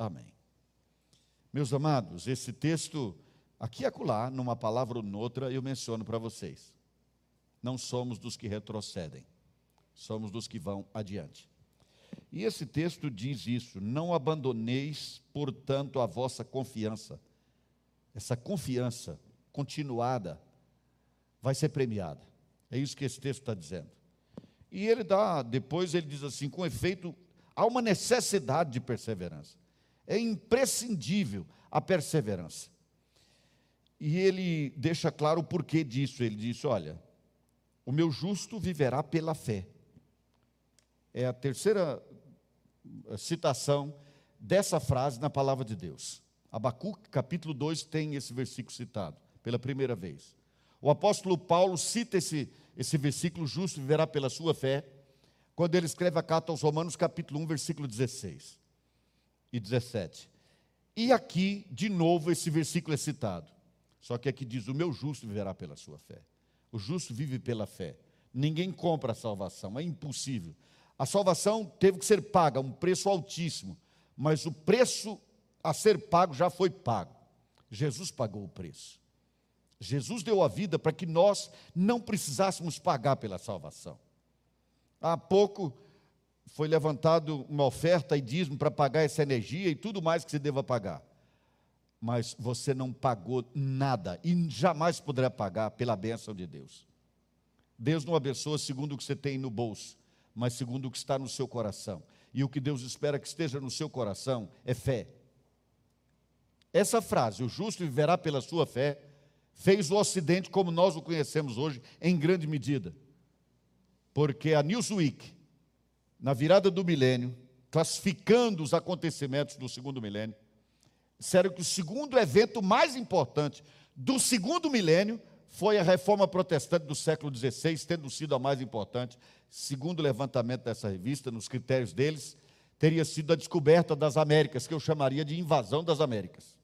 Amém. Meus amados, esse texto, aqui e acolá, numa palavra ou noutra, eu menciono para vocês. Não somos dos que retrocedem, somos dos que vão adiante. E esse texto diz isso: não abandoneis, portanto, a vossa confiança. Essa confiança continuada vai ser premiada. É isso que esse texto está dizendo. E ele dá, depois ele diz assim: com efeito, há uma necessidade de perseverança. É imprescindível a perseverança. E ele deixa claro o porquê disso. Ele diz: olha, o meu justo viverá pela fé. É a terceira eh, citação dessa frase na palavra de Deus. Abacuque, capítulo 2, tem esse versículo citado pela primeira vez. O apóstolo Paulo cita esse, esse versículo, justo viverá pela sua fé, quando ele escreve a carta aos Romanos, capítulo 1, versículo 16 e 17. E aqui, de novo, esse versículo é citado. Só que aqui diz: O meu justo viverá pela sua fé. O justo vive pela fé. Ninguém compra a salvação, é impossível. A salvação teve que ser paga, um preço altíssimo, mas o preço a ser pago já foi pago. Jesus pagou o preço. Jesus deu a vida para que nós não precisássemos pagar pela salvação. Há pouco foi levantado uma oferta e dízimo para pagar essa energia e tudo mais que se deva pagar. Mas você não pagou nada e jamais poderá pagar pela bênção de Deus. Deus não abençoa segundo o que você tem no bolso mas segundo o que está no seu coração. E o que Deus espera que esteja no seu coração é fé. Essa frase, o justo viverá pela sua fé, fez o Ocidente como nós o conhecemos hoje, em grande medida. Porque a Newsweek, na virada do milênio, classificando os acontecimentos do segundo milênio, disseram que o segundo evento mais importante do segundo milênio foi a reforma protestante do século XVI, tendo sido a mais importante, segundo o levantamento dessa revista, nos critérios deles, teria sido a descoberta das Américas, que eu chamaria de invasão das Américas,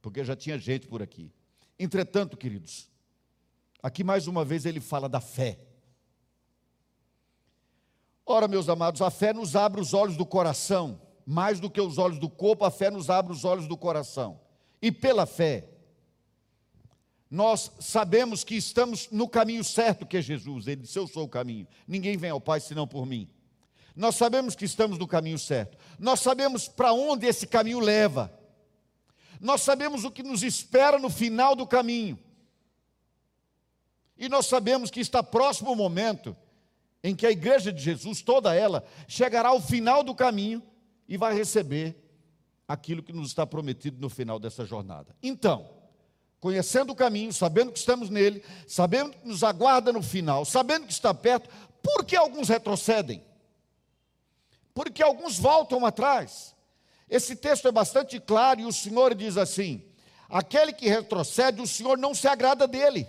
porque já tinha gente por aqui. Entretanto, queridos, aqui mais uma vez ele fala da fé. Ora, meus amados, a fé nos abre os olhos do coração, mais do que os olhos do corpo, a fé nos abre os olhos do coração. E pela fé, nós sabemos que estamos no caminho certo que é Jesus. Ele disse: Eu sou o caminho. Ninguém vem ao Pai senão por mim. Nós sabemos que estamos no caminho certo. Nós sabemos para onde esse caminho leva. Nós sabemos o que nos espera no final do caminho. E nós sabemos que está próximo o momento em que a igreja de Jesus, toda ela, chegará ao final do caminho e vai receber aquilo que nos está prometido no final dessa jornada. Então, conhecendo o caminho, sabendo que estamos nele, sabendo que nos aguarda no final, sabendo que está perto, por que alguns retrocedem? Porque alguns voltam atrás. Esse texto é bastante claro e o Senhor diz assim: aquele que retrocede, o Senhor não se agrada dele.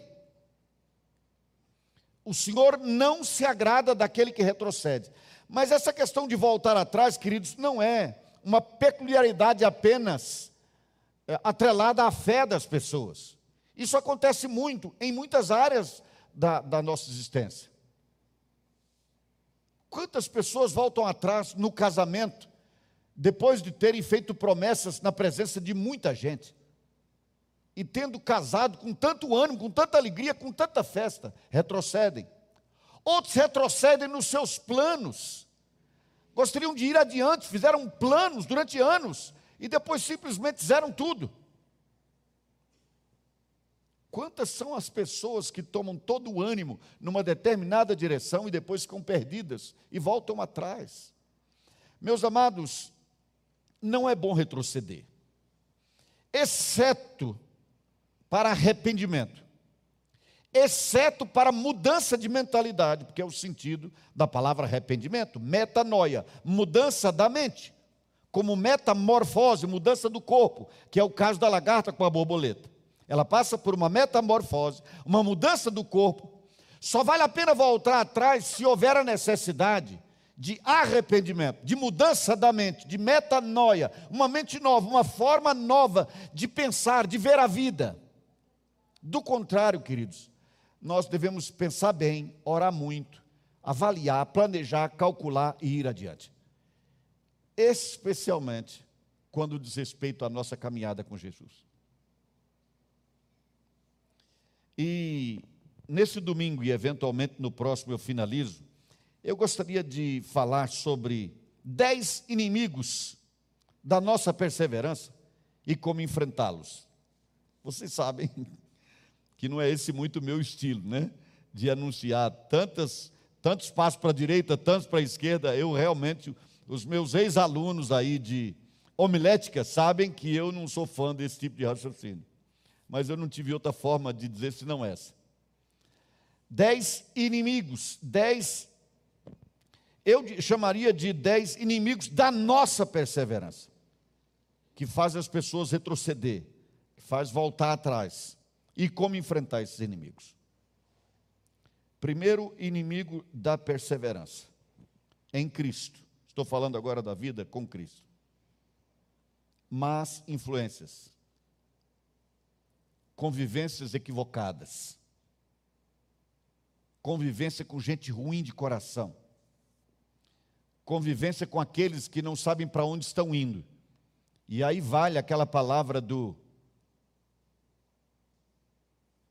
O Senhor não se agrada daquele que retrocede. Mas essa questão de voltar atrás, queridos, não é uma peculiaridade apenas é, atrelada à fé das pessoas. Isso acontece muito em muitas áreas da, da nossa existência. Quantas pessoas voltam atrás no casamento, depois de terem feito promessas na presença de muita gente, e tendo casado com tanto ânimo, com tanta alegria, com tanta festa, retrocedem. Outros retrocedem nos seus planos, gostariam de ir adiante, fizeram planos durante anos, e depois simplesmente fizeram tudo. Quantas são as pessoas que tomam todo o ânimo numa determinada direção e depois ficam perdidas e voltam atrás? Meus amados, não é bom retroceder, exceto para arrependimento, exceto para mudança de mentalidade, porque é o sentido da palavra arrependimento, metanoia, mudança da mente como metamorfose, mudança do corpo, que é o caso da lagarta com a borboleta. Ela passa por uma metamorfose, uma mudança do corpo. Só vale a pena voltar atrás se houver a necessidade de arrependimento, de mudança da mente, de metanoia, uma mente nova, uma forma nova de pensar, de ver a vida. Do contrário, queridos, nós devemos pensar bem, orar muito, avaliar, planejar, calcular e ir adiante especialmente quando diz respeito à nossa caminhada com Jesus. E nesse domingo e eventualmente no próximo eu finalizo, eu gostaria de falar sobre dez inimigos da nossa perseverança e como enfrentá-los. Vocês sabem que não é esse muito meu estilo, né? De anunciar tantas, tantos passos para a direita, tantos para a esquerda. Eu realmente, os meus ex-alunos aí de homilética sabem que eu não sou fã desse tipo de raciocínio. Mas eu não tive outra forma de dizer senão essa. Dez inimigos, dez, eu chamaria de dez inimigos da nossa perseverança, que faz as pessoas retroceder, que faz voltar atrás. E como enfrentar esses inimigos? Primeiro inimigo da perseverança, em Cristo. Estou falando agora da vida com Cristo. Más influências, convivências equivocadas, convivência com gente ruim de coração, convivência com aqueles que não sabem para onde estão indo. E aí vale aquela palavra do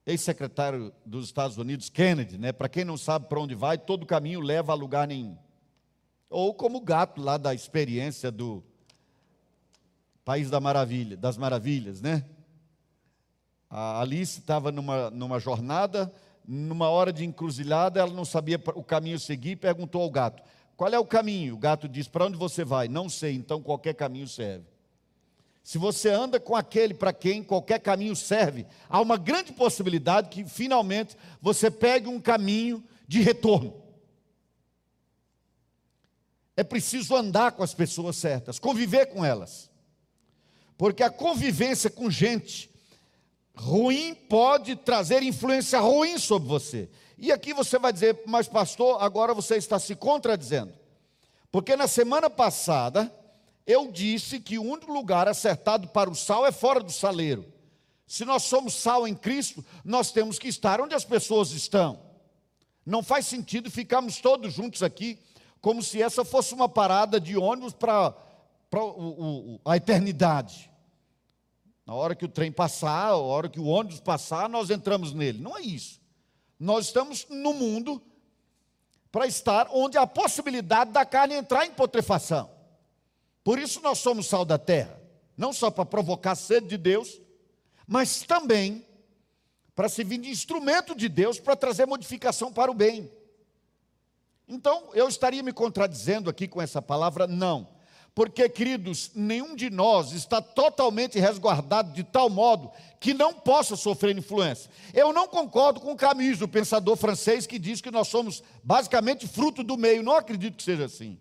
ex-secretário dos Estados Unidos, Kennedy, né? Para quem não sabe para onde vai, todo caminho leva a lugar nenhum. Ou como o gato lá da experiência do País da Maravilha, das Maravilhas, né? A Alice estava numa, numa jornada, numa hora de encruzilhada, ela não sabia o caminho seguir e perguntou ao gato: Qual é o caminho? O gato disse: Para onde você vai? Não sei, então qualquer caminho serve. Se você anda com aquele para quem qualquer caminho serve, há uma grande possibilidade que finalmente você pegue um caminho de retorno. É preciso andar com as pessoas certas, conviver com elas. Porque a convivência com gente ruim pode trazer influência ruim sobre você. E aqui você vai dizer, mas pastor, agora você está se contradizendo. Porque na semana passada, eu disse que o único lugar acertado para o sal é fora do saleiro. Se nós somos sal em Cristo, nós temos que estar onde as pessoas estão. Não faz sentido ficarmos todos juntos aqui, como se essa fosse uma parada de ônibus para a eternidade. Na hora que o trem passar, na hora que o ônibus passar, nós entramos nele. Não é isso. Nós estamos no mundo para estar onde há possibilidade da carne entrar em putrefação. Por isso nós somos sal da terra, não só para provocar a sede de Deus, mas também para servir de instrumento de Deus para trazer modificação para o bem. Então, eu estaria me contradizendo aqui com essa palavra? Não. Porque, queridos, nenhum de nós está totalmente resguardado de tal modo que não possa sofrer influência. Eu não concordo com o Camus, o pensador francês, que diz que nós somos basicamente fruto do meio. Não acredito que seja assim.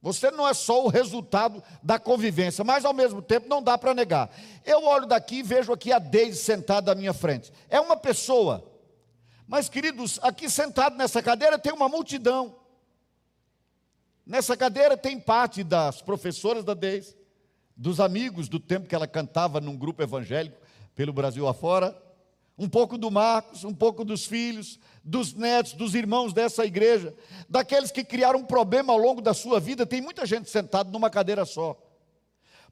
Você não é só o resultado da convivência, mas ao mesmo tempo não dá para negar. Eu olho daqui e vejo aqui a Deise sentada à minha frente. É uma pessoa. Mas, queridos, aqui sentado nessa cadeira tem uma multidão. Nessa cadeira tem parte das professoras da Deise, dos amigos do tempo que ela cantava num grupo evangélico pelo Brasil afora, um pouco do Marcos, um pouco dos filhos, dos netos, dos irmãos dessa igreja, daqueles que criaram um problema ao longo da sua vida. Tem muita gente sentada numa cadeira só.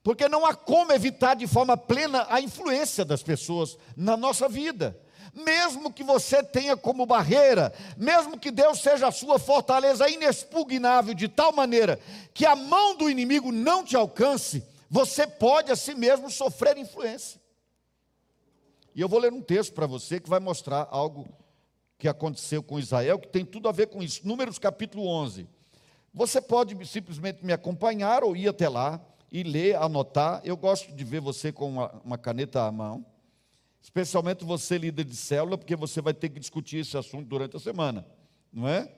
Porque não há como evitar de forma plena a influência das pessoas na nossa vida. Mesmo que você tenha como barreira, mesmo que Deus seja a sua fortaleza inexpugnável de tal maneira que a mão do inimigo não te alcance, você pode a si mesmo sofrer influência. E eu vou ler um texto para você que vai mostrar algo que aconteceu com Israel, que tem tudo a ver com isso. Números capítulo 11. Você pode simplesmente me acompanhar ou ir até lá e ler, anotar. Eu gosto de ver você com uma, uma caneta à mão, especialmente você, líder de célula, porque você vai ter que discutir esse assunto durante a semana, não é?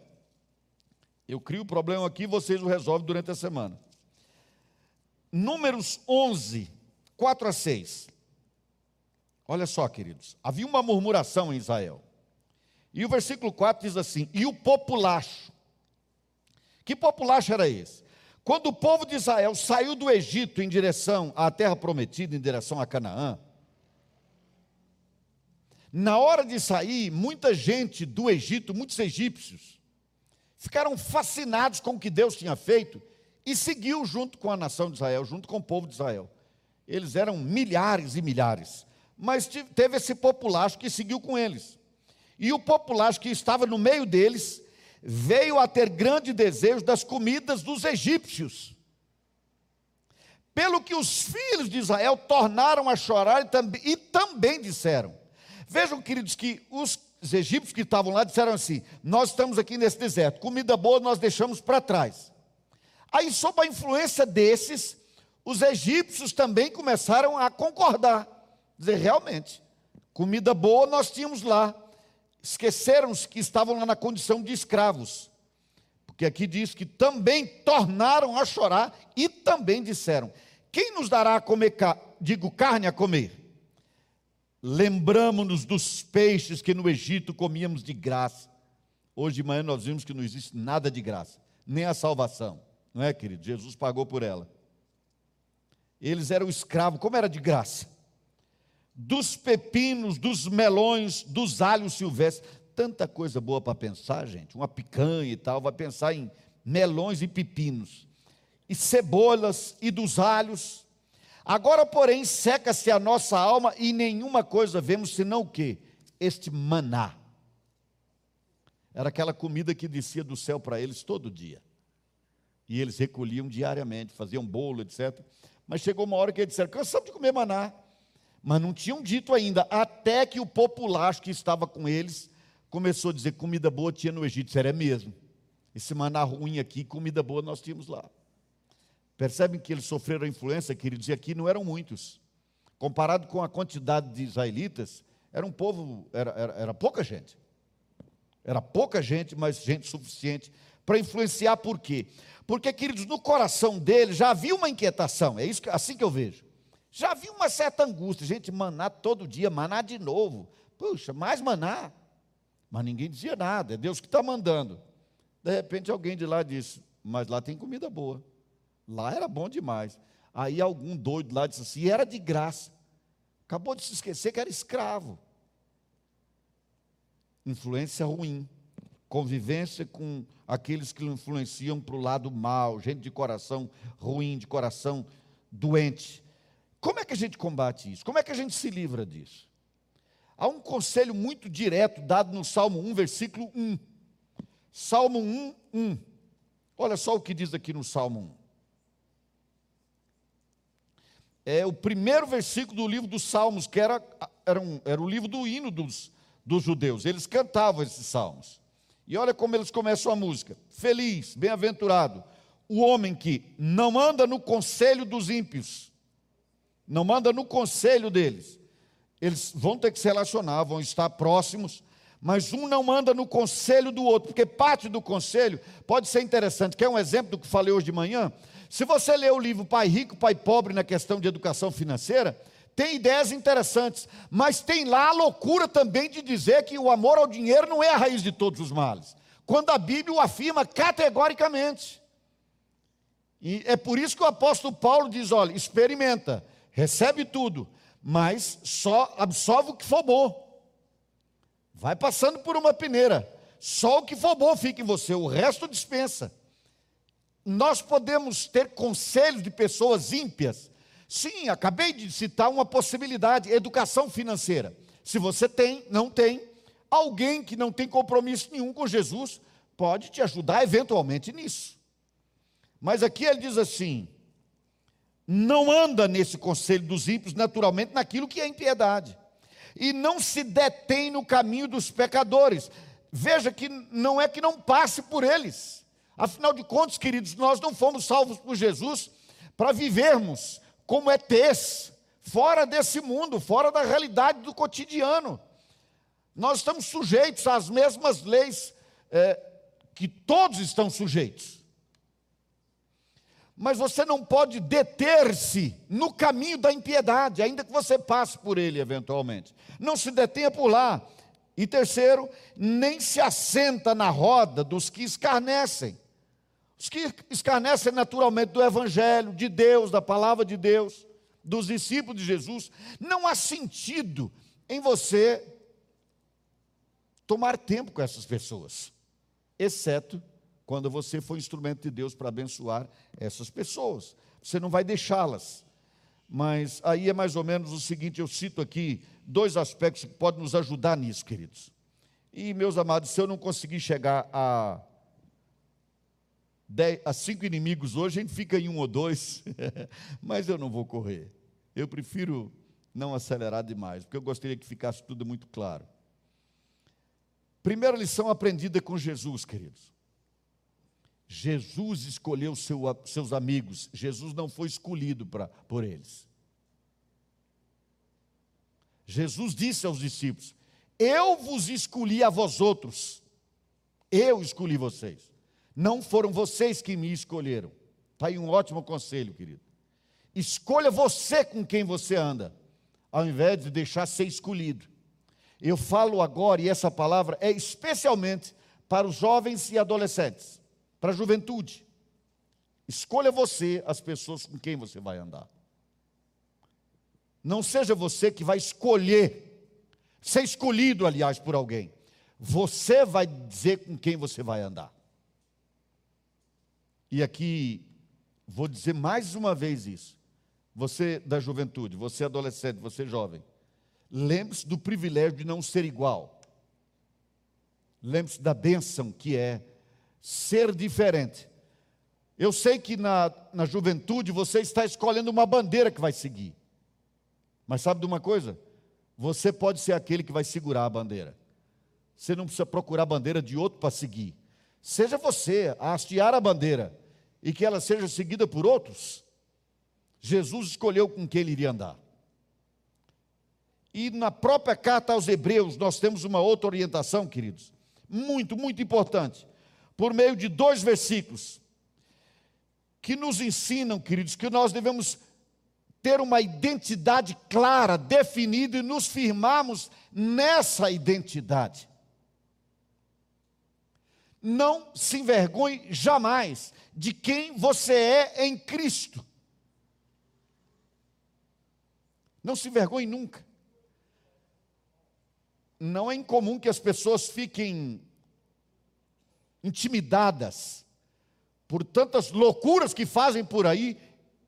Eu crio o problema aqui e vocês o resolvem durante a semana. Números 11, 4 a 6. Olha só, queridos, havia uma murmuração em Israel. E o versículo 4 diz assim: E o populacho. Que populacho era esse? Quando o povo de Israel saiu do Egito em direção à terra prometida, em direção a Canaã, na hora de sair, muita gente do Egito, muitos egípcios, ficaram fascinados com o que Deus tinha feito e seguiu junto com a nação de Israel, junto com o povo de Israel. Eles eram milhares e milhares, mas teve esse populacho que seguiu com eles. E o populacho que estava no meio deles veio a ter grande desejo das comidas dos egípcios. Pelo que os filhos de Israel tornaram a chorar e também, e também disseram: Vejam, queridos, que os egípcios que estavam lá disseram assim: Nós estamos aqui nesse deserto, comida boa nós deixamos para trás. Aí, sob a influência desses, os egípcios também começaram a concordar, dizer: realmente, comida boa nós tínhamos lá. Esqueceram que estavam lá na condição de escravos. Porque aqui diz que também tornaram a chorar e também disseram: Quem nos dará a comer, digo, carne a comer? Lembramos-nos dos peixes que no Egito comíamos de graça. Hoje de manhã nós vimos que não existe nada de graça, nem a salvação. Não é, querido? Jesus pagou por ela. Eles eram escravos, como era de graça? Dos pepinos, dos melões, dos alhos silvestres. Tanta coisa boa para pensar, gente. Uma picanha e tal, vai pensar em melões e pepinos. E cebolas e dos alhos Agora, porém, seca-se a nossa alma e nenhuma coisa vemos senão o que? Este maná. Era aquela comida que descia do céu para eles todo dia. E eles recolhiam diariamente, faziam bolo, etc. Mas chegou uma hora que eles disseram: cansamos de comer maná. Mas não tinham dito ainda, até que o populacho que estava com eles começou a dizer: comida boa tinha no Egito. Isso era mesmo. Esse maná ruim aqui, comida boa nós tínhamos lá. Percebem que eles sofreram a influência, queridos, e aqui não eram muitos. Comparado com a quantidade de israelitas, era um povo, era, era, era pouca gente. Era pouca gente, mas gente suficiente para influenciar, por quê? Porque, queridos, no coração deles já havia uma inquietação, é isso assim que eu vejo. Já havia uma certa angústia, gente, maná todo dia, maná de novo. Puxa, mais maná. Mas ninguém dizia nada, é Deus que está mandando. De repente alguém de lá disse: Mas lá tem comida boa. Lá era bom demais. Aí algum doido lá disse assim, era de graça. Acabou de se esquecer que era escravo. Influência ruim. Convivência com aqueles que influenciam para o lado mal, gente de coração ruim, de coração doente. Como é que a gente combate isso? Como é que a gente se livra disso? Há um conselho muito direto dado no Salmo 1, versículo 1. Salmo 1, 1. Olha só o que diz aqui no Salmo 1 é o primeiro versículo do livro dos Salmos, que era, era, um, era o livro do hino dos, dos judeus. Eles cantavam esses salmos. E olha como eles começam a música: Feliz, bem-aventurado, o homem que não anda no conselho dos ímpios, não anda no conselho deles. Eles vão ter que se relacionar, vão estar próximos, mas um não anda no conselho do outro, porque parte do conselho pode ser interessante. Quer um exemplo do que falei hoje de manhã? Se você ler o livro Pai Rico, Pai Pobre na questão de educação financeira, tem ideias interessantes, mas tem lá a loucura também de dizer que o amor ao dinheiro não é a raiz de todos os males, quando a Bíblia o afirma categoricamente. E é por isso que o apóstolo Paulo diz: olha, experimenta, recebe tudo, mas só absorve o que for bom. Vai passando por uma peneira, só o que for bom fica em você, o resto dispensa nós podemos ter conselhos de pessoas ímpias. Sim, acabei de citar uma possibilidade: educação financeira. Se você tem, não tem, alguém que não tem compromisso nenhum com Jesus pode te ajudar eventualmente nisso. Mas aqui ele diz assim: não anda nesse conselho dos ímpios, naturalmente, naquilo que é impiedade, e não se detém no caminho dos pecadores. Veja que não é que não passe por eles Afinal de contas, queridos, nós não fomos salvos por Jesus para vivermos como ETs, fora desse mundo, fora da realidade do cotidiano. Nós estamos sujeitos às mesmas leis é, que todos estão sujeitos. Mas você não pode deter-se no caminho da impiedade, ainda que você passe por ele eventualmente. Não se detenha por lá. E terceiro, nem se assenta na roda dos que escarnecem. Os que escarnecem naturalmente do Evangelho, de Deus, da palavra de Deus, dos discípulos de Jesus, não há sentido em você tomar tempo com essas pessoas, exceto quando você for instrumento de Deus para abençoar essas pessoas. Você não vai deixá-las. Mas aí é mais ou menos o seguinte: eu cito aqui dois aspectos que podem nos ajudar nisso, queridos. E, meus amados, se eu não conseguir chegar a, dez, a cinco inimigos hoje, a gente fica em um ou dois, mas eu não vou correr. Eu prefiro não acelerar demais, porque eu gostaria que ficasse tudo muito claro. Primeira lição aprendida com Jesus, queridos. Jesus escolheu seu, seus amigos, Jesus não foi escolhido pra, por eles. Jesus disse aos discípulos: Eu vos escolhi a vós outros, eu escolhi vocês, não foram vocês que me escolheram. Está aí um ótimo conselho, querido. Escolha você com quem você anda, ao invés de deixar ser escolhido. Eu falo agora, e essa palavra é especialmente para os jovens e adolescentes, para a juventude. Escolha você as pessoas com quem você vai andar. Não seja você que vai escolher, ser escolhido, aliás, por alguém. Você vai dizer com quem você vai andar. E aqui, vou dizer mais uma vez isso. Você da juventude, você adolescente, você jovem, lembre-se do privilégio de não ser igual. Lembre-se da bênção que é ser diferente. Eu sei que na, na juventude você está escolhendo uma bandeira que vai seguir. Mas sabe de uma coisa? Você pode ser aquele que vai segurar a bandeira. Você não precisa procurar a bandeira de outro para seguir. Seja você a hastear a bandeira e que ela seja seguida por outros. Jesus escolheu com quem ele iria andar. E na própria carta aos Hebreus, nós temos uma outra orientação, queridos, muito, muito importante, por meio de dois versículos, que nos ensinam, queridos, que nós devemos ter uma identidade clara, definida e nos firmarmos nessa identidade. Não se envergonhe jamais de quem você é em Cristo. Não se envergonhe nunca não é incomum que as pessoas fiquem intimidadas por tantas loucuras que fazem por aí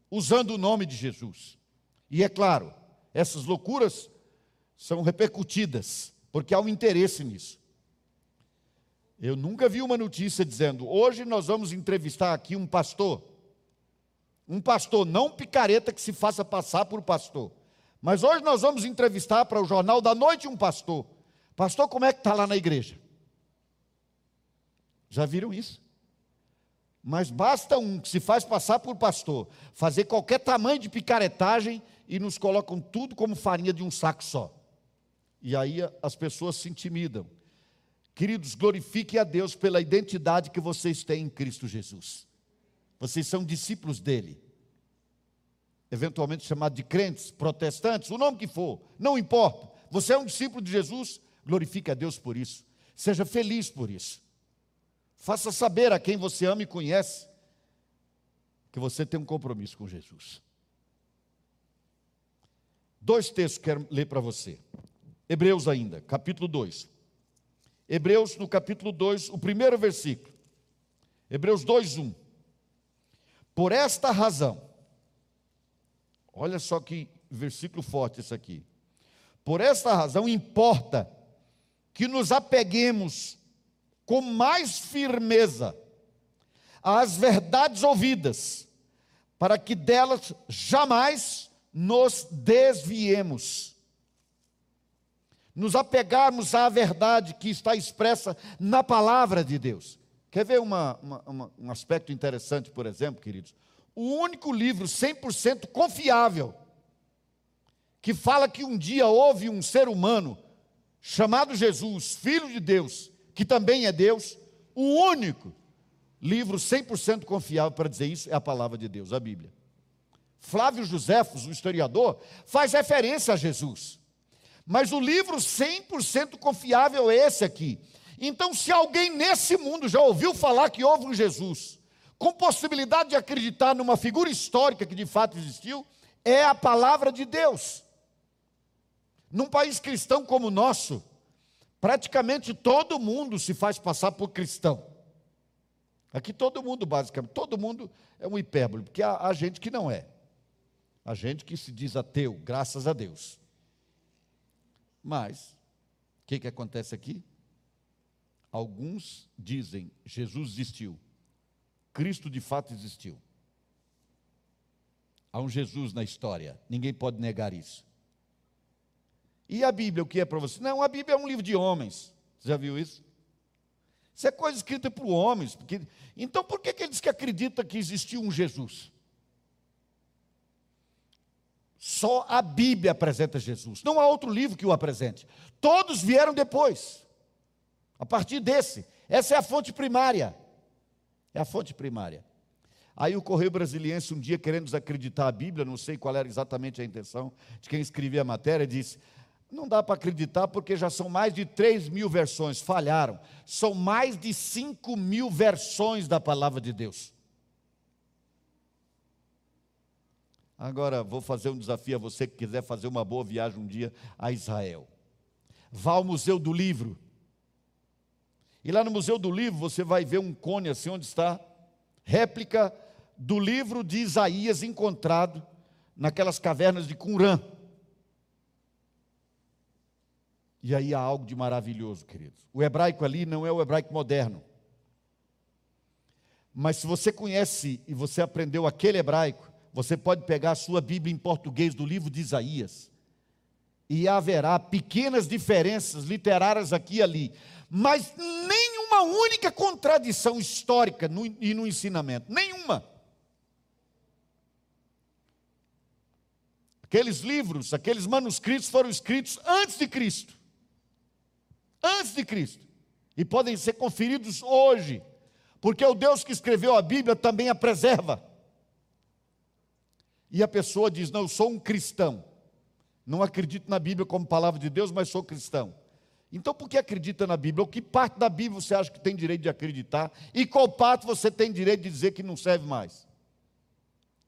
usando o nome de Jesus. E é claro, essas loucuras são repercutidas, porque há um interesse nisso. Eu nunca vi uma notícia dizendo: hoje nós vamos entrevistar aqui um pastor. Um pastor, não picareta que se faça passar por pastor. Mas hoje nós vamos entrevistar para o Jornal da Noite um pastor. Pastor, como é que está lá na igreja? Já viram isso? Mas basta um que se faz passar por pastor, fazer qualquer tamanho de picaretagem e nos colocam tudo como farinha de um saco só. E aí as pessoas se intimidam. Queridos, glorifique a Deus pela identidade que vocês têm em Cristo Jesus. Vocês são discípulos dele. Eventualmente chamados de crentes, protestantes, o nome que for, não importa. Você é um discípulo de Jesus, Glorifique a Deus por isso. Seja feliz por isso. Faça saber a quem você ama e conhece que você tem um compromisso com Jesus. Dois textos que quero ler para você. Hebreus ainda, capítulo 2. Hebreus no capítulo 2, o primeiro versículo. Hebreus 2, 1. Por esta razão, olha só que versículo forte esse aqui. Por esta razão importa que nos apeguemos com mais firmeza às verdades ouvidas, para que delas jamais nos desviemos. Nos apegarmos à verdade que está expressa na palavra de Deus. Quer ver uma, uma, uma, um aspecto interessante, por exemplo, queridos? O único livro 100% confiável que fala que um dia houve um ser humano chamado Jesus, Filho de Deus, que também é Deus, o único livro 100% confiável para dizer isso é a palavra de Deus, a Bíblia. Flávio Joséfos, o historiador, faz referência a Jesus. Mas o livro 100% confiável é esse aqui. Então, se alguém nesse mundo já ouviu falar que houve um Jesus, com possibilidade de acreditar numa figura histórica que de fato existiu, é a palavra de Deus. Num país cristão como o nosso, praticamente todo mundo se faz passar por cristão. Aqui todo mundo, basicamente, todo mundo é um hipérbole, porque há, há gente que não é. Há gente que se diz ateu, graças a Deus. Mas, o que, que acontece aqui? Alguns dizem Jesus existiu, Cristo de fato existiu. Há um Jesus na história, ninguém pode negar isso. E a Bíblia, o que é para você? Não, a Bíblia é um livro de homens. Você já viu isso? Isso é coisa escrita por homens. Porque... Então, por que, que eles que acreditam que existiu um Jesus? Só a Bíblia apresenta Jesus. Não há outro livro que o apresente. Todos vieram depois. A partir desse. Essa é a fonte primária. É a fonte primária. Aí o Correio Brasiliense, um dia querendo desacreditar a Bíblia, não sei qual era exatamente a intenção de quem escrevia a matéria, disse: não dá para acreditar porque já são mais de 3 mil versões, falharam. São mais de 5 mil versões da palavra de Deus. Agora vou fazer um desafio a você que quiser fazer uma boa viagem um dia a Israel. Vá ao Museu do Livro. E lá no Museu do Livro você vai ver um cone assim onde está réplica do livro de Isaías encontrado naquelas cavernas de Qumran. E aí há algo de maravilhoso, queridos. O hebraico ali não é o hebraico moderno. Mas se você conhece e você aprendeu aquele hebraico, você pode pegar a sua Bíblia em português do livro de Isaías. E haverá pequenas diferenças literárias aqui e ali, mas nenhuma única contradição histórica no, e no ensinamento, nenhuma. Aqueles livros, aqueles manuscritos foram escritos antes de Cristo antes de Cristo, e podem ser conferidos hoje, porque o Deus que escreveu a Bíblia também a preserva. E a pessoa diz: Não, eu sou um cristão, não acredito na Bíblia como palavra de Deus, mas sou cristão. Então, por que acredita na Bíblia? O que parte da Bíblia você acha que tem direito de acreditar? E qual parte você tem direito de dizer que não serve mais?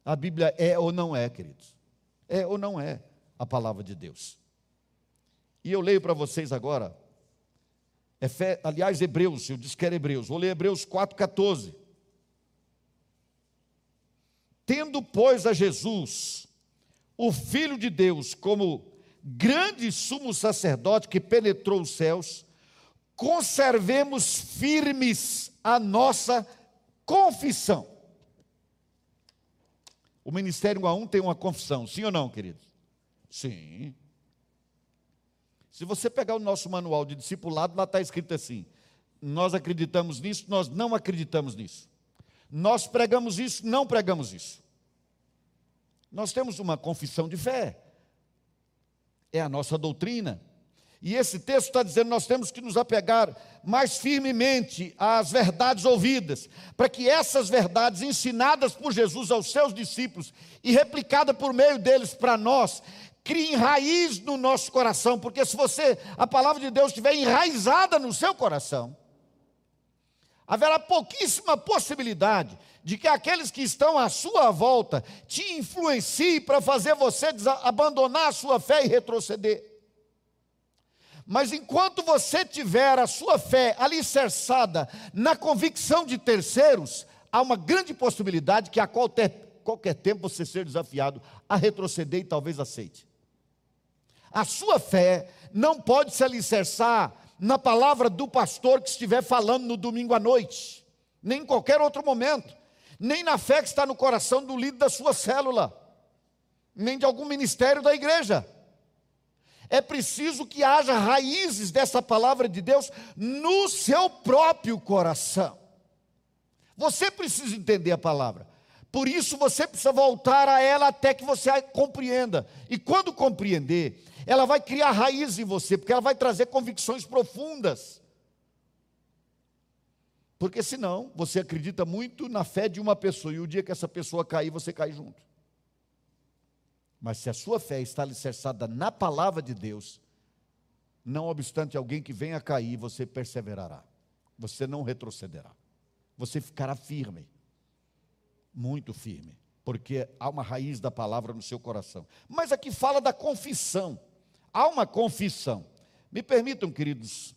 A Bíblia é ou não é, queridos? É ou não é a palavra de Deus? E eu leio para vocês agora Efe, aliás, Hebreus, eu disse que era Hebreus, vou ler Hebreus 4,14. Tendo, pois, a Jesus, o Filho de Deus, como grande sumo sacerdote que penetrou os céus, conservemos firmes a nossa confissão. O Ministério a um tem uma confissão, sim ou não, queridos? Sim. Se você pegar o nosso manual de discipulado, lá está escrito assim: nós acreditamos nisso, nós não acreditamos nisso. Nós pregamos isso, não pregamos isso. Nós temos uma confissão de fé, é a nossa doutrina. E esse texto está dizendo nós temos que nos apegar mais firmemente às verdades ouvidas, para que essas verdades ensinadas por Jesus aos seus discípulos e replicadas por meio deles para nós, criem raiz no nosso coração, porque se você, a palavra de Deus estiver enraizada no seu coração, haverá pouquíssima possibilidade de que aqueles que estão à sua volta te influenciem para fazer você abandonar a sua fé e retroceder. Mas enquanto você tiver a sua fé alicerçada na convicção de terceiros, há uma grande possibilidade que a qualquer, qualquer tempo você ser desafiado a retroceder e talvez aceite. A sua fé não pode se alicerçar na palavra do pastor que estiver falando no domingo à noite, nem em qualquer outro momento, nem na fé que está no coração do líder da sua célula, nem de algum ministério da igreja. É preciso que haja raízes dessa palavra de Deus no seu próprio coração. Você precisa entender a palavra. Por isso você precisa voltar a ela até que você a compreenda. E quando compreender, ela vai criar raiz em você, porque ela vai trazer convicções profundas. Porque senão você acredita muito na fé de uma pessoa e o dia que essa pessoa cair, você cai junto. Mas se a sua fé está alicerçada na palavra de Deus, não obstante alguém que venha cair, você perseverará. Você não retrocederá. Você ficará firme. Muito firme. Porque há uma raiz da palavra no seu coração. Mas aqui fala da confissão há uma confissão. Me permitam, queridos,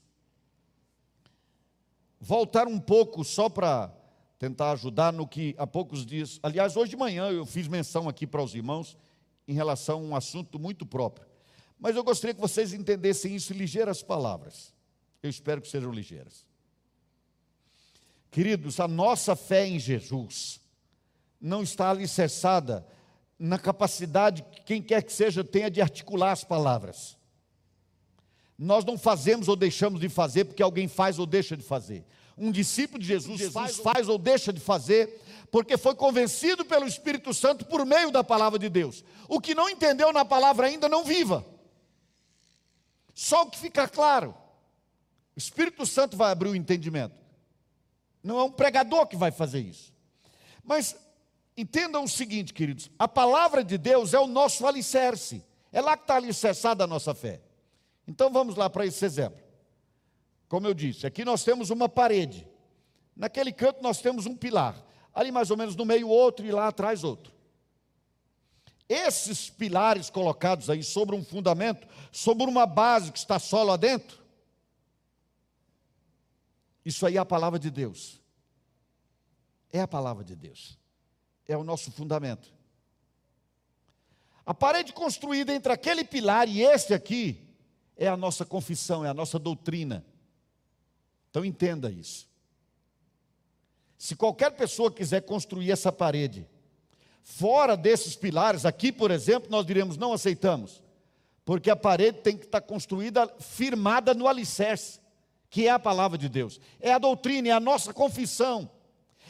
voltar um pouco só para tentar ajudar no que há poucos dias, aliás, hoje de manhã eu fiz menção aqui para os irmãos em relação a um assunto muito próprio. Mas eu gostaria que vocês entendessem isso em ligeiras palavras. Eu espero que sejam ligeiras. Queridos, a nossa fé em Jesus não está alicerçada na capacidade que quem quer que seja tenha de articular as palavras. Nós não fazemos ou deixamos de fazer porque alguém faz ou deixa de fazer. Um discípulo de Jesus, Jesus faz, faz ou deixa de fazer porque foi convencido pelo Espírito Santo por meio da palavra de Deus. O que não entendeu na palavra ainda, não viva. Só o que fica claro. O Espírito Santo vai abrir o entendimento. Não é um pregador que vai fazer isso. Mas entendam o seguinte, queridos: a palavra de Deus é o nosso alicerce. É lá que está alicerçada a nossa fé. Então vamos lá para esse exemplo. Como eu disse, aqui nós temos uma parede. Naquele canto nós temos um pilar. Ali mais ou menos no meio outro e lá atrás outro. Esses pilares colocados aí sobre um fundamento, sobre uma base que está solo adentro, isso aí é a palavra de Deus. É a palavra de Deus. É o nosso fundamento. A parede construída entre aquele pilar e este aqui é a nossa confissão, é a nossa doutrina. Então entenda isso. Se qualquer pessoa quiser construir essa parede, fora desses pilares, aqui, por exemplo, nós diremos: não aceitamos, porque a parede tem que estar construída, firmada no alicerce, que é a palavra de Deus, é a doutrina, é a nossa confissão.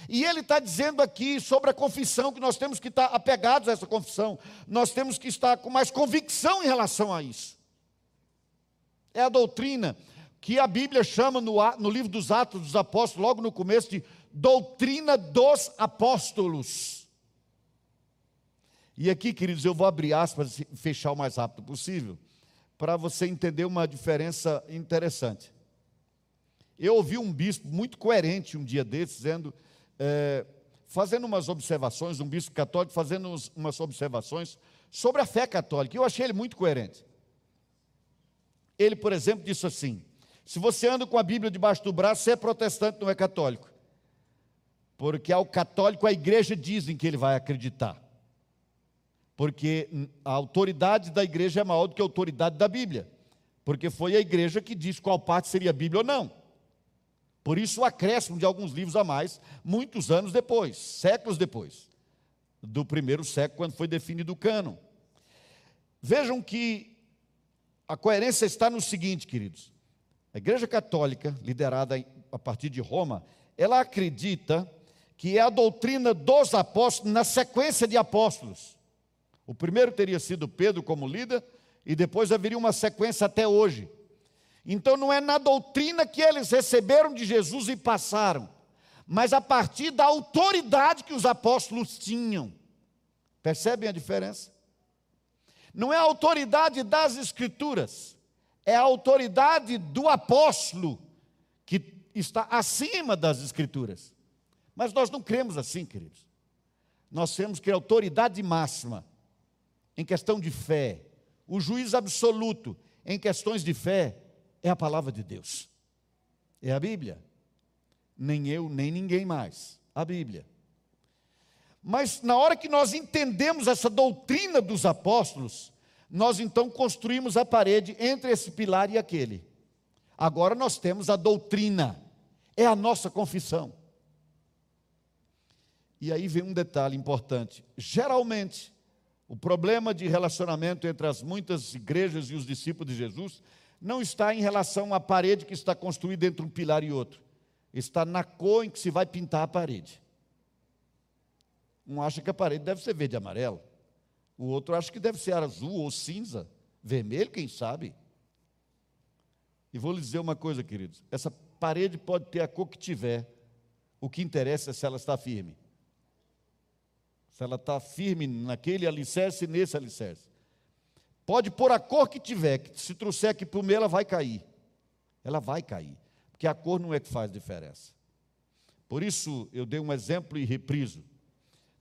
E ele está dizendo aqui sobre a confissão, que nós temos que estar apegados a essa confissão, nós temos que estar com mais convicção em relação a isso. É a doutrina que a Bíblia chama no, no livro dos Atos dos Apóstolos, logo no começo, de doutrina dos apóstolos. E aqui, queridos, eu vou abrir aspas e fechar o mais rápido possível, para você entender uma diferença interessante. Eu ouvi um bispo muito coerente um dia desses, dizendo, é, fazendo umas observações, um bispo católico fazendo umas observações sobre a fé católica. Eu achei ele muito coerente. Ele, por exemplo, disse assim: se você anda com a Bíblia debaixo do braço, você é protestante, não é católico. Porque ao católico a igreja dizem que ele vai acreditar. Porque a autoridade da igreja é maior do que a autoridade da Bíblia. Porque foi a igreja que disse qual parte seria a Bíblia ou não. Por isso o acréscimo de alguns livros a mais, muitos anos depois, séculos depois, do primeiro século, quando foi definido o cânon. Vejam que a coerência está no seguinte, queridos. A Igreja Católica, liderada a partir de Roma, ela acredita que é a doutrina dos apóstolos na sequência de apóstolos. O primeiro teria sido Pedro como líder, e depois haveria uma sequência até hoje. Então não é na doutrina que eles receberam de Jesus e passaram, mas a partir da autoridade que os apóstolos tinham. Percebem a diferença? Não é a autoridade das Escrituras, é a autoridade do apóstolo que está acima das Escrituras. Mas nós não cremos assim, queridos. Nós temos que a autoridade máxima em questão de fé, o juiz absoluto em questões de fé é a palavra de Deus. É a Bíblia. Nem eu, nem ninguém mais. A Bíblia. Mas na hora que nós entendemos essa doutrina dos apóstolos, nós então construímos a parede entre esse pilar e aquele. Agora nós temos a doutrina, é a nossa confissão. E aí vem um detalhe importante: geralmente, o problema de relacionamento entre as muitas igrejas e os discípulos de Jesus não está em relação à parede que está construída entre um pilar e outro, está na cor em que se vai pintar a parede. Um acha que a parede deve ser verde e amarelo. O outro acho que deve ser azul ou cinza, vermelho, quem sabe. E vou lhe dizer uma coisa, queridos: essa parede pode ter a cor que tiver, o que interessa é se ela está firme. Se ela está firme naquele alicerce e nesse alicerce. Pode pôr a cor que tiver, que se trouxer aqui para o meio, ela vai cair. Ela vai cair. Porque a cor não é que faz diferença. Por isso, eu dei um exemplo e repriso.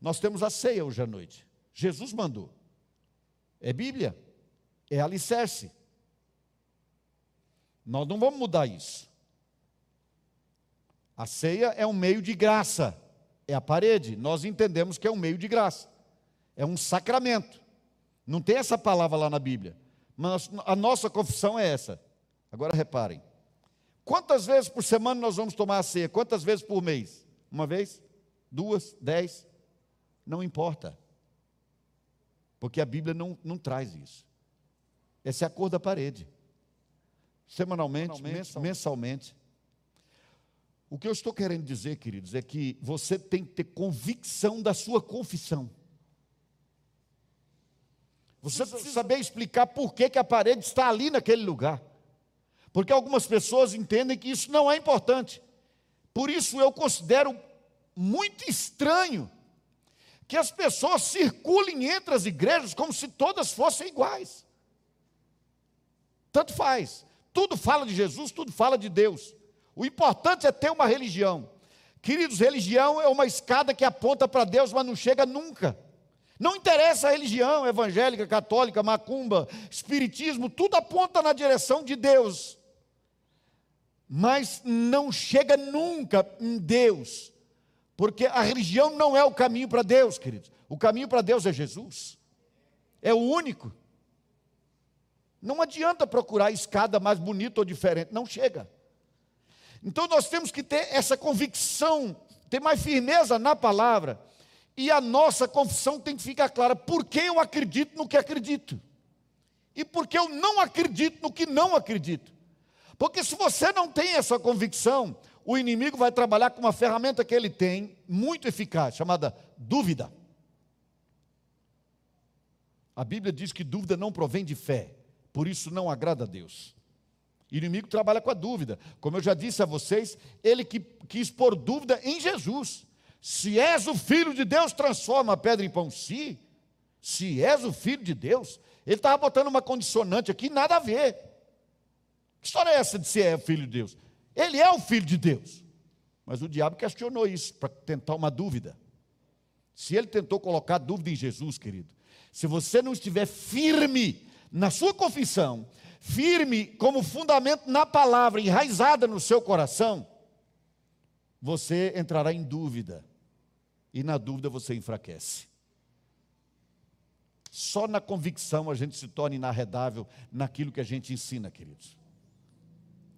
Nós temos a ceia hoje à noite. Jesus mandou. É Bíblia, é alicerce. Nós não vamos mudar isso. A ceia é um meio de graça, é a parede. Nós entendemos que é um meio de graça, é um sacramento. Não tem essa palavra lá na Bíblia, mas a nossa confissão é essa. Agora reparem: quantas vezes por semana nós vamos tomar a ceia? Quantas vezes por mês? Uma vez? Duas? Dez? Não importa, porque a Bíblia não, não traz isso. Essa é a cor da parede. Semanalmente, mensalmente. mensalmente o que eu estou querendo dizer, queridos, é que você tem que ter convicção da sua confissão. Você precisa saber explicar por que, que a parede está ali naquele lugar. Porque algumas pessoas entendem que isso não é importante. Por isso eu considero muito estranho que as pessoas circulem entre as igrejas como se todas fossem iguais. Tanto faz. Tudo fala de Jesus, tudo fala de Deus. O importante é ter uma religião. Queridos, religião é uma escada que aponta para Deus, mas não chega nunca. Não interessa a religião evangélica, católica, macumba, espiritismo, tudo aponta na direção de Deus. Mas não chega nunca em Deus. Porque a religião não é o caminho para Deus, queridos. O caminho para Deus é Jesus. É o único. Não adianta procurar escada mais bonita ou diferente, não chega. Então nós temos que ter essa convicção, ter mais firmeza na palavra. E a nossa confissão tem que ficar clara: por que eu acredito no que acredito? E por que eu não acredito no que não acredito? Porque se você não tem essa convicção, o inimigo vai trabalhar com uma ferramenta que ele tem, muito eficaz, chamada dúvida. A Bíblia diz que dúvida não provém de fé, por isso não agrada a Deus. O inimigo trabalha com a dúvida. Como eu já disse a vocês, ele que quis pôr dúvida em Jesus. Se és o filho de Deus, transforma a pedra em pão. Se, se és o filho de Deus, ele estava botando uma condicionante aqui, nada a ver. Que história é essa de se é o filho de Deus? Ele é o filho de Deus. Mas o diabo questionou isso para tentar uma dúvida. Se ele tentou colocar dúvida em Jesus, querido, se você não estiver firme na sua confissão, firme como fundamento na palavra, enraizada no seu coração, você entrará em dúvida. E na dúvida você enfraquece. Só na convicção a gente se torna inarredável naquilo que a gente ensina, queridos.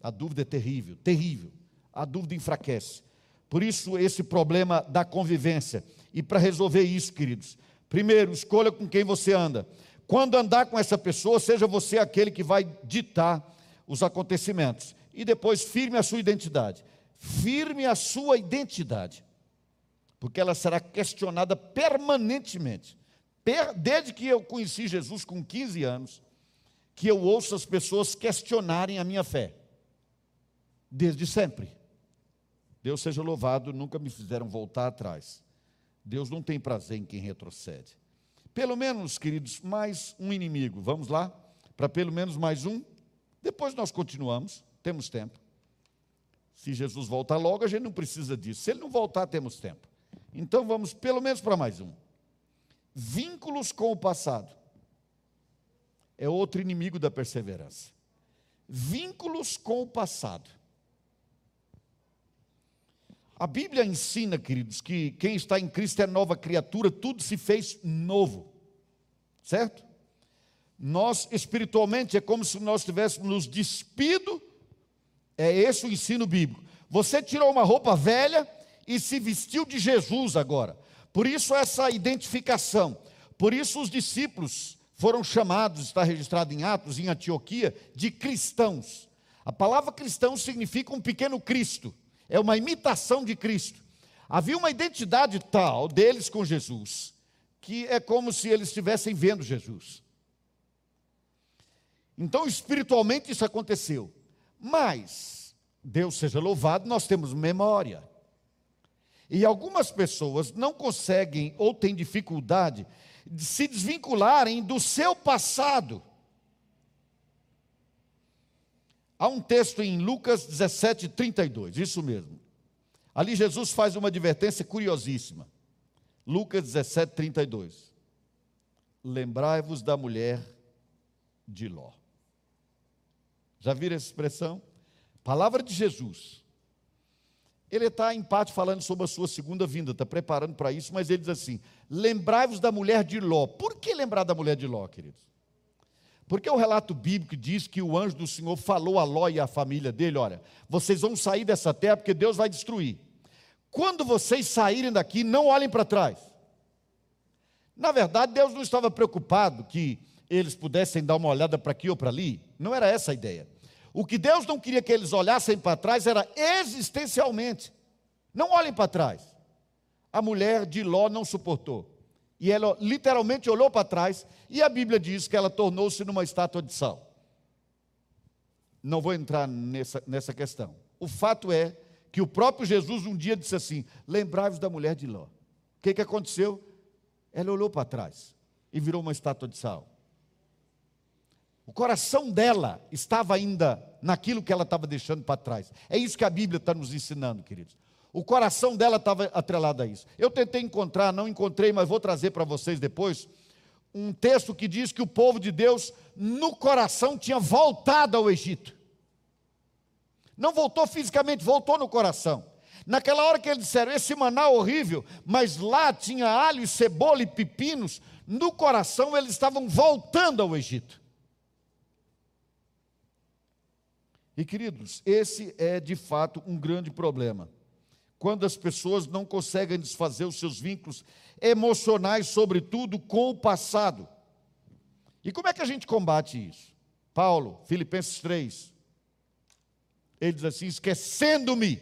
A dúvida é terrível, terrível. A dúvida enfraquece. Por isso, esse problema da convivência. E para resolver isso, queridos, primeiro, escolha com quem você anda. Quando andar com essa pessoa, seja você aquele que vai ditar os acontecimentos. E depois, firme a sua identidade. Firme a sua identidade. Porque ela será questionada permanentemente. Desde que eu conheci Jesus com 15 anos, que eu ouço as pessoas questionarem a minha fé. Desde sempre. Deus seja louvado, nunca me fizeram voltar atrás. Deus não tem prazer em quem retrocede. Pelo menos, queridos, mais um inimigo. Vamos lá? Para pelo menos mais um. Depois nós continuamos, temos tempo. Se Jesus voltar logo, a gente não precisa disso. Se ele não voltar, temos tempo. Então vamos pelo menos para mais um. Vínculos com o passado. É outro inimigo da perseverança. Vínculos com o passado. A Bíblia ensina, queridos, que quem está em Cristo é nova criatura, tudo se fez novo. Certo? Nós, espiritualmente, é como se nós tivéssemos nos despido, é esse o ensino bíblico. Você tirou uma roupa velha e se vestiu de Jesus agora. Por isso, essa identificação. Por isso, os discípulos foram chamados, está registrado em Atos, em Antioquia, de cristãos. A palavra cristão significa um pequeno Cristo é uma imitação de Cristo. Havia uma identidade tal deles com Jesus, que é como se eles estivessem vendo Jesus. Então, espiritualmente, isso aconteceu. Mas, Deus seja louvado, nós temos memória. E algumas pessoas não conseguem ou têm dificuldade de se desvincularem do seu passado. Há um texto em Lucas 17, 32, isso mesmo. Ali Jesus faz uma advertência curiosíssima. Lucas 17, 32. Lembrai-vos da mulher de Ló. Já viram essa expressão? Palavra de Jesus. Ele está em parte falando sobre a sua segunda vinda, está preparando para isso, mas ele diz assim: lembrai-vos da mulher de Ló. Por que lembrar da mulher de Ló, queridos? Porque o relato bíblico diz que o anjo do Senhor falou a Ló e à família dele: olha, vocês vão sair dessa terra porque Deus vai destruir. Quando vocês saírem daqui, não olhem para trás. Na verdade, Deus não estava preocupado que eles pudessem dar uma olhada para aqui ou para ali. Não era essa a ideia. O que Deus não queria que eles olhassem para trás era existencialmente. Não olhem para trás. A mulher de Ló não suportou. E ela literalmente olhou para trás, e a Bíblia diz que ela tornou-se numa estátua de sal. Não vou entrar nessa, nessa questão. O fato é que o próprio Jesus um dia disse assim: Lembrai-vos da mulher de Ló. O que, que aconteceu? Ela olhou para trás e virou uma estátua de sal. O coração dela estava ainda naquilo que ela estava deixando para trás. É isso que a Bíblia está nos ensinando, queridos. O coração dela estava atrelado a isso. Eu tentei encontrar, não encontrei, mas vou trazer para vocês depois um texto que diz que o povo de Deus, no coração, tinha voltado ao Egito. Não voltou fisicamente, voltou no coração. Naquela hora que eles disseram, esse maná horrível, mas lá tinha alho, cebola e pepinos, no coração eles estavam voltando ao Egito. E queridos, esse é de fato um grande problema. Quando as pessoas não conseguem desfazer os seus vínculos emocionais, sobretudo com o passado. E como é que a gente combate isso? Paulo, Filipenses 3, ele diz assim: esquecendo-me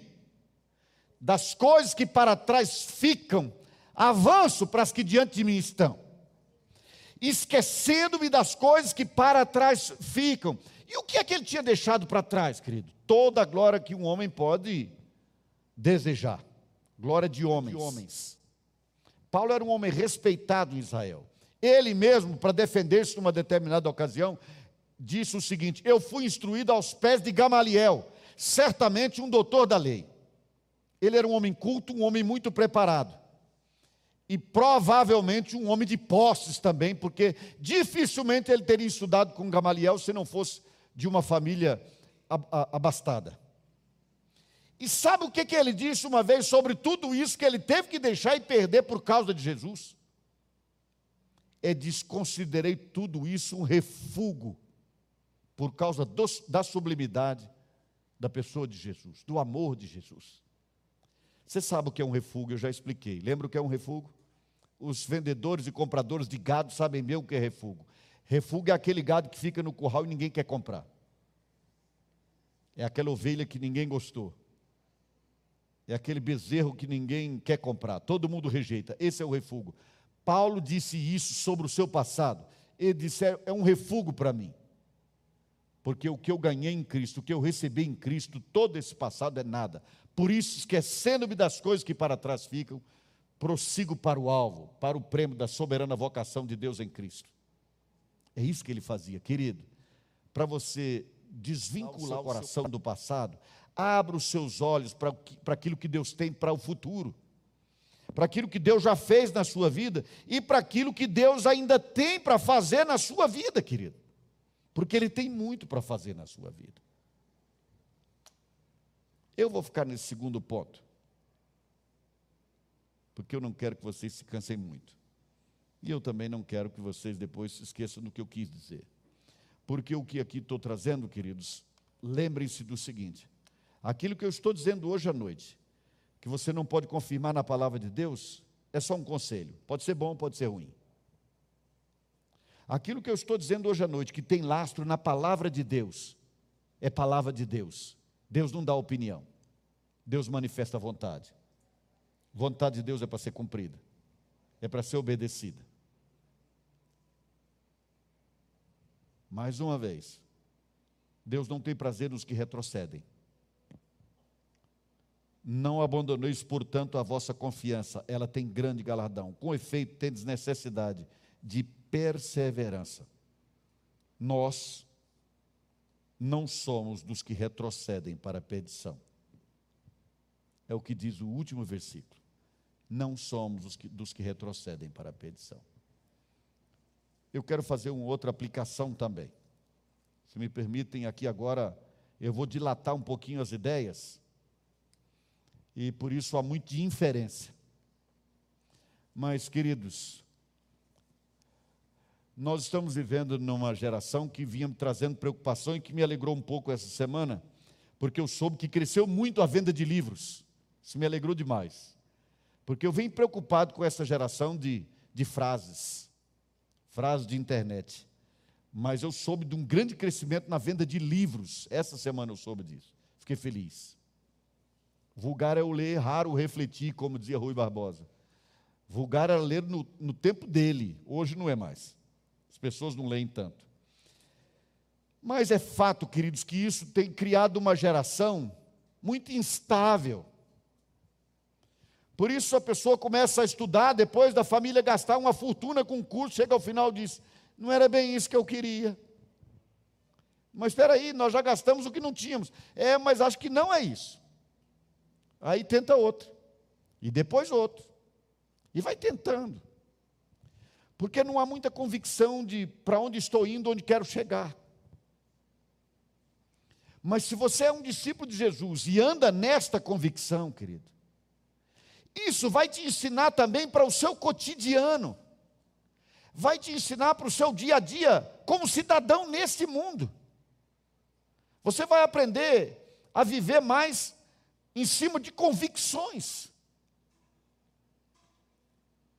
das coisas que para trás ficam, avanço para as que diante de mim estão. Esquecendo-me das coisas que para trás ficam e o que é que ele tinha deixado para trás, querido? Toda a glória que um homem pode desejar. Glória de homens. de homens. Paulo era um homem respeitado em Israel. Ele mesmo, para defender-se numa determinada ocasião, disse o seguinte: Eu fui instruído aos pés de Gamaliel, certamente um doutor da lei. Ele era um homem culto, um homem muito preparado. E provavelmente um homem de posses também, porque dificilmente ele teria estudado com Gamaliel se não fosse de uma família abastada. E sabe o que, que ele disse uma vez sobre tudo isso que ele teve que deixar e perder por causa de Jesus? É desconsiderei tudo isso um refúgio por causa do, da sublimidade da pessoa de Jesus, do amor de Jesus. Você sabe o que é um refúgio, eu já expliquei. Lembra o que é um refúgio? Os vendedores e compradores de gado sabem bem o que é refúgio. Refúgio é aquele gado que fica no curral e ninguém quer comprar. É aquela ovelha que ninguém gostou. É aquele bezerro que ninguém quer comprar, todo mundo rejeita. Esse é o refúgio. Paulo disse isso sobre o seu passado. Ele disse: é, é um refúgio para mim. Porque o que eu ganhei em Cristo, o que eu recebi em Cristo, todo esse passado é nada. Por isso, esquecendo-me das coisas que para trás ficam, prossigo para o alvo, para o prêmio da soberana vocação de Deus em Cristo. É isso que ele fazia, querido. Para você desvincular o coração do passado, abra os seus olhos para, para aquilo que Deus tem para o futuro, para aquilo que Deus já fez na sua vida e para aquilo que Deus ainda tem para fazer na sua vida, querido. Porque Ele tem muito para fazer na sua vida. Eu vou ficar nesse segundo ponto, porque eu não quero que vocês se cansem muito. E eu também não quero que vocês depois se esqueçam do que eu quis dizer. Porque o que aqui estou trazendo, queridos, lembrem-se do seguinte: aquilo que eu estou dizendo hoje à noite, que você não pode confirmar na palavra de Deus, é só um conselho. Pode ser bom, pode ser ruim. Aquilo que eu estou dizendo hoje à noite, que tem lastro na palavra de Deus, é palavra de Deus. Deus não dá opinião. Deus manifesta a vontade. Vontade de Deus é para ser cumprida, é para ser obedecida. Mais uma vez, Deus não tem prazer nos que retrocedem. Não abandoneis, portanto, a vossa confiança, ela tem grande galardão. Com efeito, tendes necessidade de perseverança. Nós não somos dos que retrocedem para a perdição. É o que diz o último versículo. Não somos dos que, dos que retrocedem para a perdição eu quero fazer uma outra aplicação também. Se me permitem, aqui agora eu vou dilatar um pouquinho as ideias. E por isso há muito de inferência. Mas, queridos, nós estamos vivendo numa geração que vinha me trazendo preocupação e que me alegrou um pouco essa semana, porque eu soube que cresceu muito a venda de livros. Isso me alegrou demais. Porque eu venho preocupado com essa geração de, de frases, frases de internet. Mas eu soube de um grande crescimento na venda de livros. Essa semana eu soube disso. Fiquei feliz. Vulgar é o ler, raro refletir, como dizia Rui Barbosa. Vulgar era ler no, no tempo dele, hoje não é mais. As pessoas não leem tanto. Mas é fato, queridos, que isso tem criado uma geração muito instável. Por isso a pessoa começa a estudar, depois da família gastar uma fortuna com o curso, chega ao final e diz: não era bem isso que eu queria. Mas espera aí, nós já gastamos o que não tínhamos. É, mas acho que não é isso. Aí tenta outro. E depois outro. E vai tentando. Porque não há muita convicção de para onde estou indo, onde quero chegar. Mas se você é um discípulo de Jesus e anda nesta convicção, querido, isso vai te ensinar também para o seu cotidiano, vai te ensinar para o seu dia a dia, como cidadão neste mundo. Você vai aprender a viver mais em cima de convicções.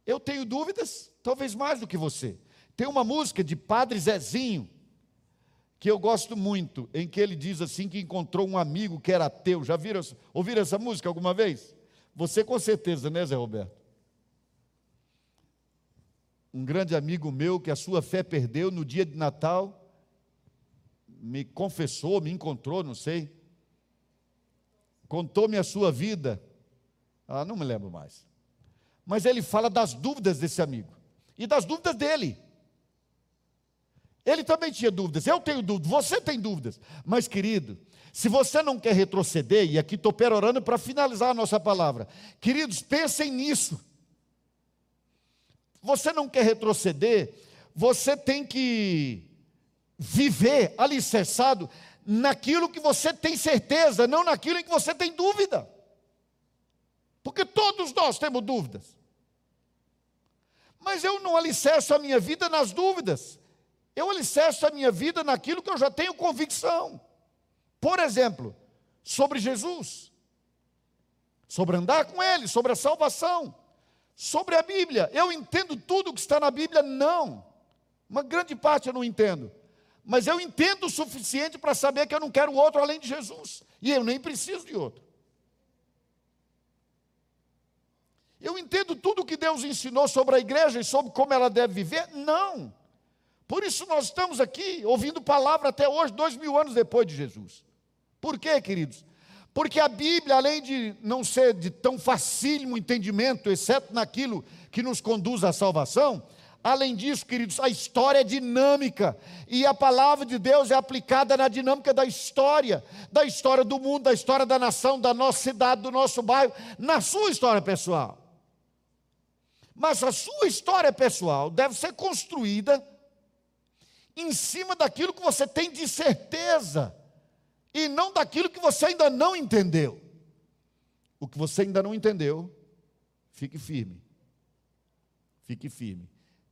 Eu tenho dúvidas, talvez mais do que você. Tem uma música de Padre Zezinho, que eu gosto muito, em que ele diz assim que encontrou um amigo que era ateu. Já viram, ouviram essa música alguma vez? Você com certeza, né, Zé Roberto? Um grande amigo meu que a sua fé perdeu no dia de Natal, me confessou, me encontrou, não sei, contou-me a sua vida. Ah, não me lembro mais mas ele fala das dúvidas desse amigo e das dúvidas dele. Ele também tinha dúvidas, eu tenho dúvidas, você tem dúvidas, mas querido, se você não quer retroceder, e aqui estou perorando para finalizar a nossa palavra, queridos, pensem nisso. Você não quer retroceder, você tem que viver alicerçado naquilo que você tem certeza, não naquilo em que você tem dúvida. Porque todos nós temos dúvidas. Mas eu não alicerço a minha vida nas dúvidas. Eu alicerço a minha vida naquilo que eu já tenho convicção. Por exemplo, sobre Jesus, sobre andar com Ele, sobre a salvação, sobre a Bíblia. Eu entendo tudo o que está na Bíblia? Não. Uma grande parte eu não entendo. Mas eu entendo o suficiente para saber que eu não quero outro além de Jesus. E eu nem preciso de outro. Eu entendo tudo o que Deus ensinou sobre a igreja e sobre como ela deve viver? Não. Por isso nós estamos aqui ouvindo palavra até hoje, dois mil anos depois de Jesus. Por quê, queridos? Porque a Bíblia, além de não ser de tão facílimo entendimento, exceto naquilo que nos conduz à salvação, além disso, queridos, a história é dinâmica e a palavra de Deus é aplicada na dinâmica da história, da história do mundo, da história da nação, da nossa cidade, do nosso bairro, na sua história pessoal. Mas a sua história pessoal deve ser construída em cima daquilo que você tem de certeza e não daquilo que você ainda não entendeu. O que você ainda não entendeu, fique firme. Fique firme.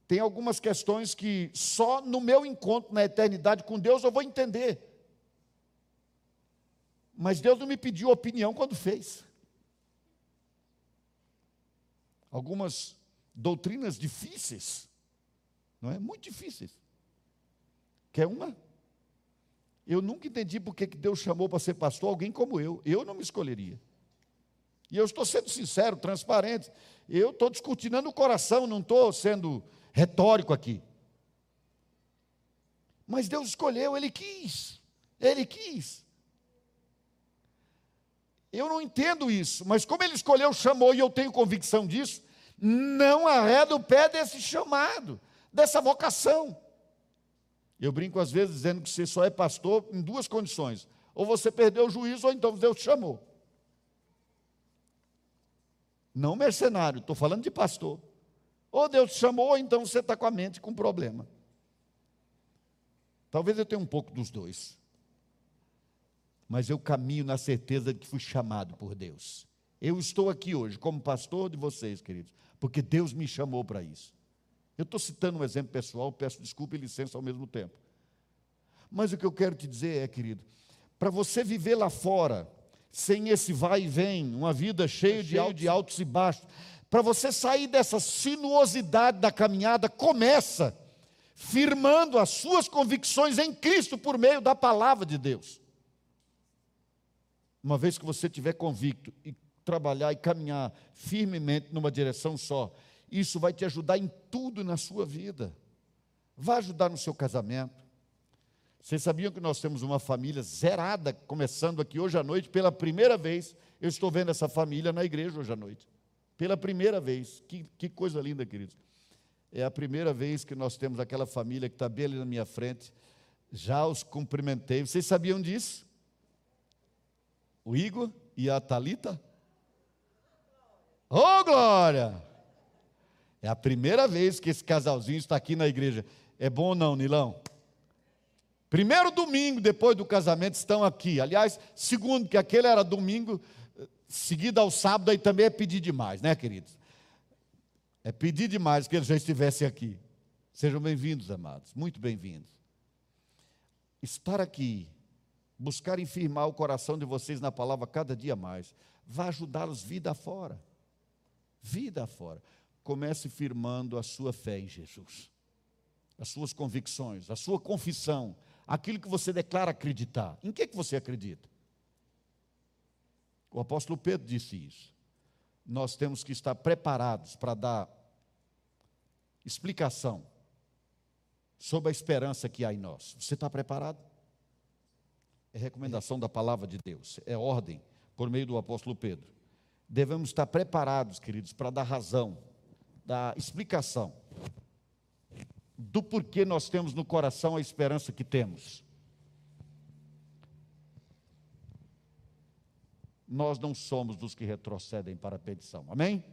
Tem algumas questões que só no meu encontro na eternidade com Deus eu vou entender. Mas Deus não me pediu opinião quando fez. Algumas doutrinas difíceis, não é? Muito difíceis. Quer uma? Eu nunca entendi porque que Deus chamou para ser pastor alguém como eu. Eu não me escolheria. E eu estou sendo sincero, transparente. Eu estou descortinando o coração, não estou sendo retórico aqui. Mas Deus escolheu, Ele quis. Ele quis. Eu não entendo isso, mas como Ele escolheu, chamou, e eu tenho convicção disso, não arreda o pé desse chamado, dessa vocação. Eu brinco às vezes dizendo que você só é pastor em duas condições: ou você perdeu o juízo, ou então Deus te chamou. Não mercenário, estou falando de pastor. Ou Deus te chamou, ou então você está com a mente com problema. Talvez eu tenha um pouco dos dois. Mas eu caminho na certeza de que fui chamado por Deus. Eu estou aqui hoje como pastor de vocês, queridos, porque Deus me chamou para isso. Eu estou citando um exemplo pessoal, peço desculpa e licença ao mesmo tempo. Mas o que eu quero te dizer é, querido, para você viver lá fora, sem esse vai e vem, uma vida cheia de, altos, de altos e baixos, para você sair dessa sinuosidade da caminhada, começa firmando as suas convicções em Cristo por meio da palavra de Deus. Uma vez que você estiver convicto e trabalhar e caminhar firmemente numa direção só, isso vai te ajudar em tudo na sua vida. Vai ajudar no seu casamento, vocês sabiam que nós temos uma família zerada, começando aqui hoje à noite, pela primeira vez. Eu estou vendo essa família na igreja hoje à noite. Pela primeira vez. Que, que coisa linda, queridos. É a primeira vez que nós temos aquela família que está bem ali na minha frente. Já os cumprimentei. Vocês sabiam disso? O Igor e a Talita? Oh, glória! É a primeira vez que esse casalzinho está aqui na igreja. É bom ou não, Nilão? Primeiro domingo depois do casamento estão aqui. Aliás, segundo, que aquele era domingo, seguido ao sábado, aí também é pedir demais, né, queridos? É pedir demais que eles já estivessem aqui. Sejam bem-vindos, amados, muito bem-vindos. Estar aqui, buscar infirmar o coração de vocês na palavra cada dia mais, vai ajudá-los vida fora. Vida fora. Comece firmando a sua fé em Jesus, as suas convicções, a sua confissão, aquilo que você declara acreditar. Em que, que você acredita? O apóstolo Pedro disse isso. Nós temos que estar preparados para dar explicação sobre a esperança que há em nós. Você está preparado? É recomendação da palavra de Deus, é ordem por meio do apóstolo Pedro. Devemos estar preparados, queridos, para dar razão, dar explicação do porquê nós temos no coração a esperança que temos. Nós não somos dos que retrocedem para a perdição. Amém?